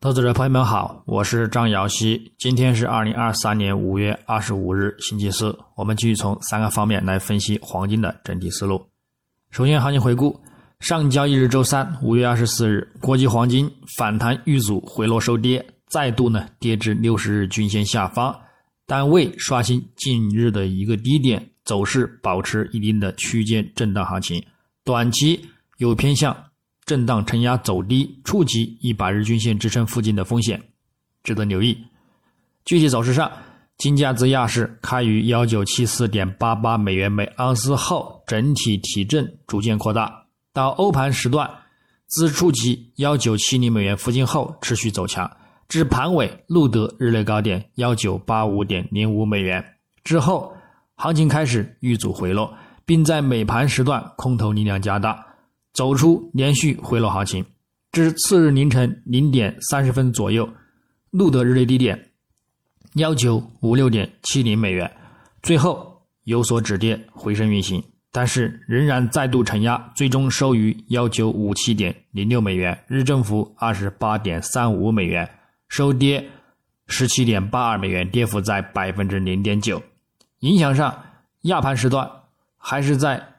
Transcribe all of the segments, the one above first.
投资者朋友们好，我是张瑶希。今天是二零二三年五月二十五日，星期四。我们继续从三个方面来分析黄金的整体思路。首先，行情回顾：上交易日周三，五月二十四日，国际黄金反弹遇阻回落收跌，再度呢跌至六十日均线下方，但未刷新近日的一个低点，走势保持一定的区间震荡行情，短期有偏向。震荡承压走低，触及一百日均线支撑附近的风险，值得留意。具体走势上，金价自亚市开于幺九七四点八八美元每盎司后，整体提振逐渐扩大，到欧盘时段，自触及幺九七零美元附近后持续走强，至盘尾录得日内高点幺九八五点零五美元之后，行情开始遇阻回落，并在美盘时段空头力量加大。走出连续回落行情，至次日凌晨零点三十分左右，录得日内低点幺九五六点七零美元，最后有所止跌回升运行，但是仍然再度承压，最终收于幺九五七点零六美元，日振幅二十八点三五美元，收跌十七点八二美元，跌幅在百分之零点九。影响上，亚盘时段还是在。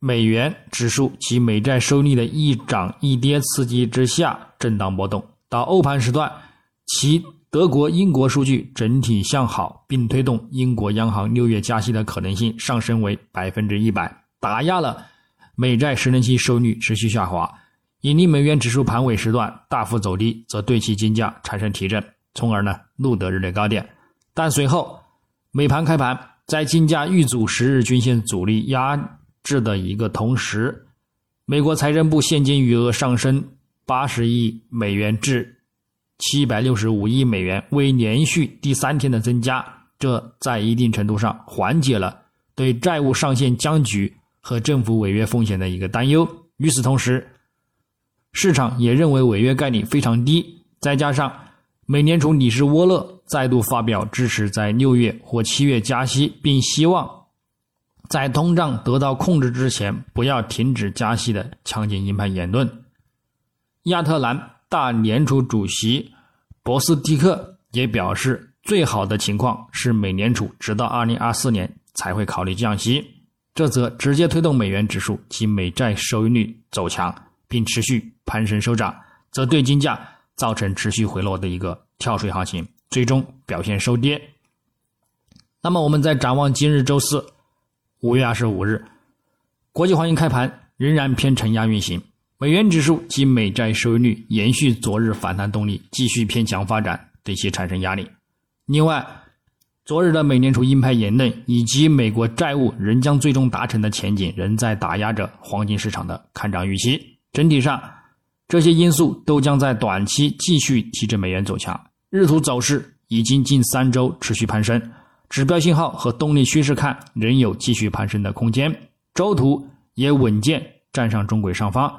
美元指数及美债收益率的一涨一跌刺激之下震荡波动，到欧盘时段，其德国、英国数据整体向好，并推动英国央行六月加息的可能性上升为百分之一百，打压了美债十年期收益率持续下滑，引领美元指数盘尾时段大幅走低，则对其金价产生提振，从而呢录得日内高点。但随后美盘开盘，在金价遇阻十日均线阻力压。制的一个同时，美国财政部现金余额上升八十亿美元至七百六十五亿美元，为连续第三天的增加，这在一定程度上缓解了对债务上限僵局和政府违约风险的一个担忧。与此同时，市场也认为违约概率非常低，再加上美联储理事沃勒再度发表支持在六月或七月加息，并希望。在通胀得到控制之前，不要停止加息的强劲鹰派言论。亚特兰大联储主席博斯蒂克也表示，最好的情况是美联储直到二零二四年才会考虑降息，这则直接推动美元指数及美债收益率走强，并持续攀升收涨，则对金价造成持续回落的一个跳水行情，最终表现收跌。那么，我们在展望今日周四。五月二十五日，国际黄金开盘仍然偏承压运行，美元指数及美债收益率延续昨日反弹动力，继续偏强发展，对其产生压力。另外，昨日的美联储鹰派言论以及美国债务仍将最终达成的前景，仍在打压着黄金市场的看涨预期。整体上，这些因素都将在短期继续提振美元走强。日图走势已经近三周持续攀升。指标信号和动力趋势看仍有继续攀升的空间，周图也稳健站上中轨上方，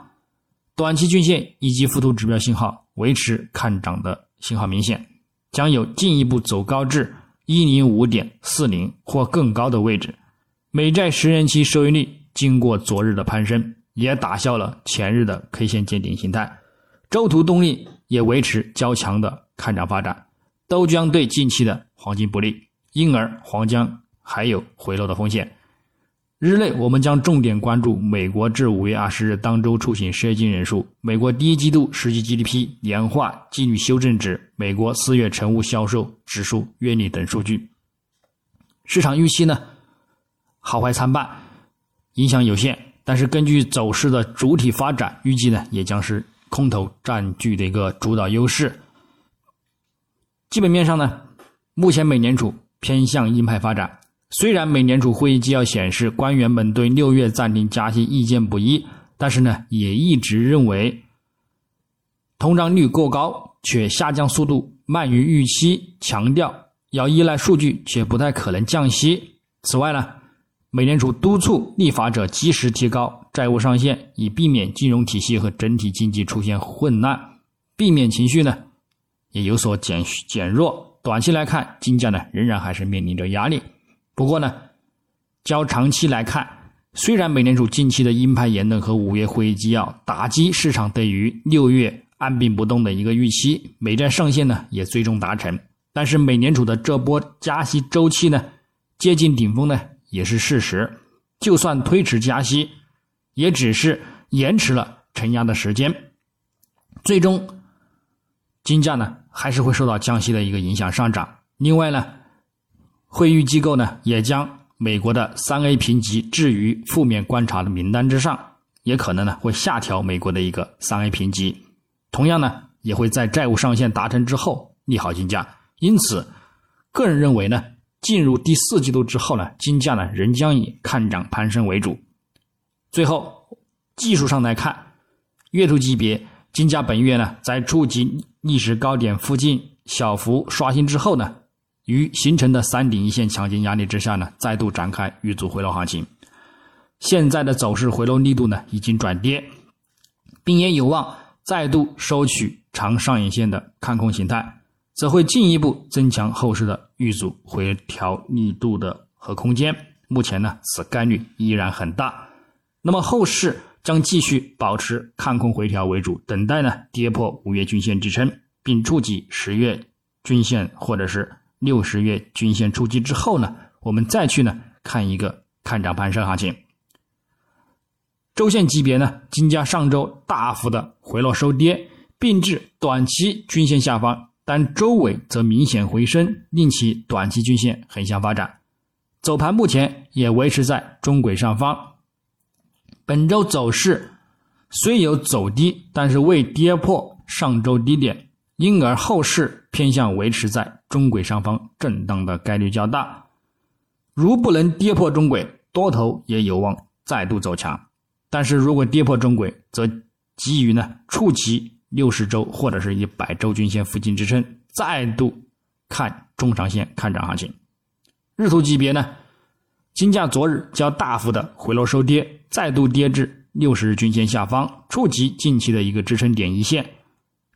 短期均线以及附图指标信号维持看涨的信号明显，将有进一步走高至一零五点四零或更高的位置。美债十年期收益率经过昨日的攀升，也打消了前日的 K 线见顶形态，周图动力也维持较强的看涨发展，都将对近期的黄金不利。因而，黄江还有回落的风险。日内，我们将重点关注美国至五月二十日当周出行失业金人数、美国第一季度实际 GDP 年化季率修正值、美国四月成屋销售指数月率等数据。市场预期呢，好坏参半，影响有限。但是，根据走势的主体发展，预计呢，也将是空头占据的一个主导优势。基本面上呢，目前美联储。偏向鹰派发展。虽然美联储会议纪要显示官员们对六月暂停加息意见不一，但是呢，也一直认为通胀率过高且下降速度慢于预期，强调要依赖数据且不太可能降息。此外呢，美联储督促立法者及时提高债务上限，以避免金融体系和整体经济出现混乱，避免情绪呢也有所减减弱。短期来看，金价呢仍然还是面临着压力。不过呢，较长期来看，虽然美联储近期的鹰派言论和五月会议纪要打击市场对于六月按兵不动的一个预期，美债上限呢也最终达成。但是美联储的这波加息周期呢接近顶峰呢也是事实。就算推迟加息，也只是延迟了承压的时间。最终，金价呢还是会受到降息的一个影响上涨。另外呢，会议机构呢也将美国的三 A 评级置于负面观察的名单之上，也可能呢会下调美国的一个三 A 评级。同样呢，也会在债务上限达成之后利好金价。因此，个人认为呢，进入第四季度之后呢，金价呢仍将以看涨攀升为主。最后，技术上来看，月度级别金价本月呢在触及历史高点附近小幅刷新之后呢，于形成的三顶一线强劲压力之下呢，再度展开遇阻回落行情。现在的走势回落力度呢已经转跌，并也有望。再度收取长上影线的看空形态，则会进一步增强后市的遇阻回调力度的和空间。目前呢，此概率依然很大。那么后市将继续保持看空回调为主，等待呢跌破五月均线支撑，并触及十月均线或者是六十月均线触及之后呢，我们再去呢看一个看涨攀升行情。周线级别呢，金价上周大幅的回落收跌，并至短期均线下方，但周尾则明显回升，令其短期均线横向发展。走盘目前也维持在中轨上方。本周走势虽有走低，但是未跌破上周低点，因而后市偏向维持在中轨上方震荡的概率较大。如不能跌破中轨，多头也有望再度走强。但是如果跌破中轨，则基于呢触及六十周或者是一百周均线附近支撑，再度看中长线看涨行情。日图级别呢，金价昨日较大幅的回落收跌，再度跌至六十日均线下方，触及近期的一个支撑点一线。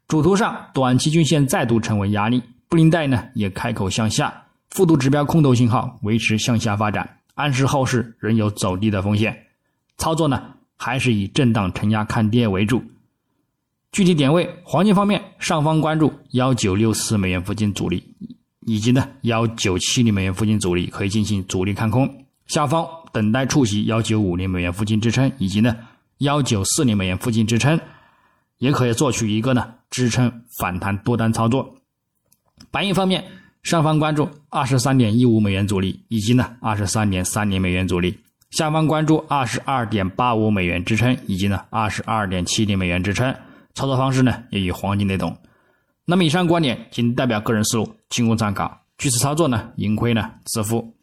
主图上，短期均线再度成为压力，布林带呢也开口向下，复度指标空头信号维持向下发展，暗示后市仍有走低的风险。操作呢？还是以震荡承压看跌为主。具体点位，黄金方面，上方关注幺九六四美元附近阻力，以及呢幺九七零美元附近阻力可以进行阻力看空；下方等待触及幺九五零美元附近支撑，以及呢幺九四零美元附近支撑，也可以做取一个呢支撑反弹多单操作。白银方面，上方关注二十三点一五美元阻力，以及呢二十三点三零美元阻力。下方关注二十二点八五美元支撑，以及呢二十二点七零美元支撑，操作方式呢也与黄金雷同。那么以上观点仅代表个人思路，仅供参考。据此操作呢，盈亏呢自负。